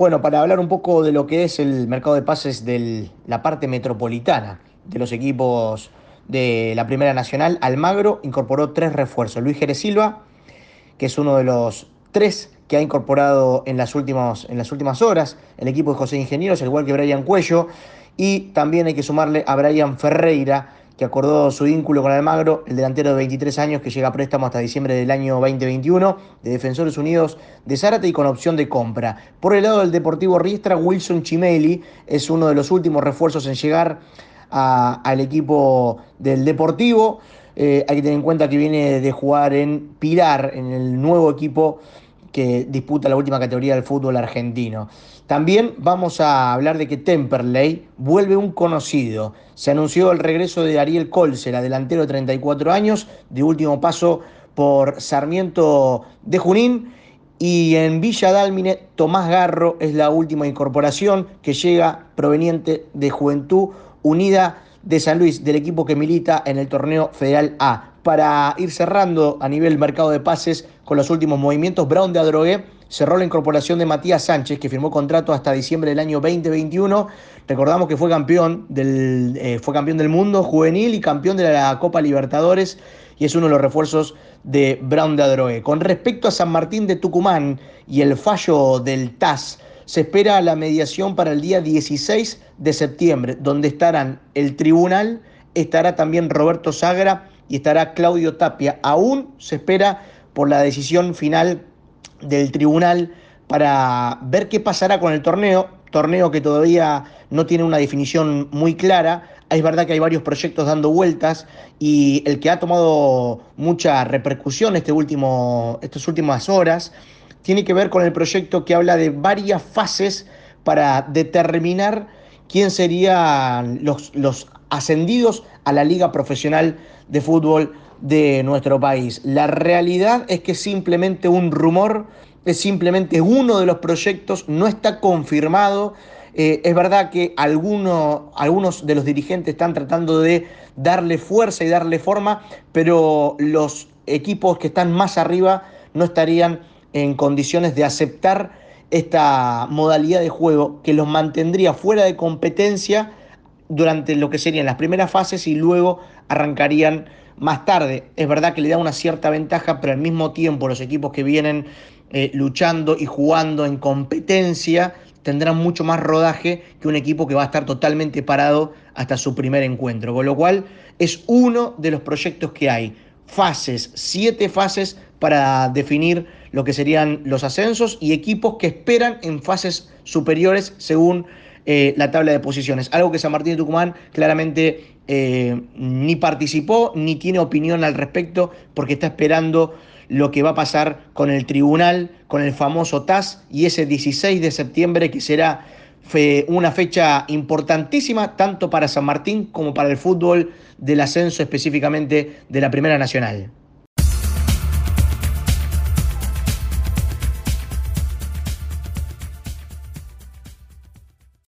Bueno, para hablar un poco de lo que es el mercado de pases de la parte metropolitana de los equipos de la Primera Nacional, Almagro incorporó tres refuerzos. Luis Jerez Silva, que es uno de los tres que ha incorporado en las, últimas, en las últimas horas el equipo de José Ingenieros, al igual que Brian Cuello, y también hay que sumarle a Brian Ferreira, que acordó su vínculo con Almagro, el delantero de 23 años que llega a préstamo hasta diciembre del año 2021 de Defensores Unidos de Zárate y con opción de compra. Por el lado del Deportivo Riestra, Wilson Chimeli es uno de los últimos refuerzos en llegar al equipo del Deportivo. Eh, hay que tener en cuenta que viene de jugar en Pilar, en el nuevo equipo que disputa la última categoría del fútbol argentino. También vamos a hablar de que Temperley vuelve un conocido. Se anunció el regreso de Ariel Colsera, delantero de 34 años, de último paso por Sarmiento de Junín. Y en Villa Dálmine, Tomás Garro es la última incorporación que llega proveniente de Juventud Unida de San Luis, del equipo que milita en el torneo Federal A para ir cerrando a nivel mercado de pases con los últimos movimientos. Brown de Adrogué cerró la incorporación de Matías Sánchez, que firmó contrato hasta diciembre del año 2021. Recordamos que fue campeón del, eh, fue campeón del mundo juvenil y campeón de la Copa Libertadores y es uno de los refuerzos de Brown de Adrogué. Con respecto a San Martín de Tucumán y el fallo del TAS, se espera la mediación para el día 16 de septiembre, donde estarán el tribunal, estará también Roberto Sagra y estará Claudio Tapia. Aún se espera por la decisión final del tribunal para ver qué pasará con el torneo, torneo que todavía no tiene una definición muy clara. Es verdad que hay varios proyectos dando vueltas y el que ha tomado mucha repercusión este último, estas últimas horas tiene que ver con el proyecto que habla de varias fases para determinar quién serían los, los ascendidos a la liga profesional de fútbol de nuestro país. La realidad es que simplemente un rumor, es simplemente uno de los proyectos, no está confirmado. Eh, es verdad que algunos de los dirigentes están tratando de darle fuerza y darle forma, pero los equipos que están más arriba no estarían en condiciones de aceptar esta modalidad de juego que los mantendría fuera de competencia durante lo que serían las primeras fases y luego arrancarían más tarde. Es verdad que le da una cierta ventaja, pero al mismo tiempo los equipos que vienen eh, luchando y jugando en competencia tendrán mucho más rodaje que un equipo que va a estar totalmente parado hasta su primer encuentro. Con lo cual es uno de los proyectos que hay. Fases, siete fases para definir lo que serían los ascensos y equipos que esperan en fases superiores según eh, la tabla de posiciones. Algo que San Martín de Tucumán claramente eh, ni participó ni tiene opinión al respecto porque está esperando lo que va a pasar con el tribunal, con el famoso TAS y ese 16 de septiembre que será una fecha importantísima tanto para San Martín como para el fútbol del ascenso específicamente de la Primera Nacional.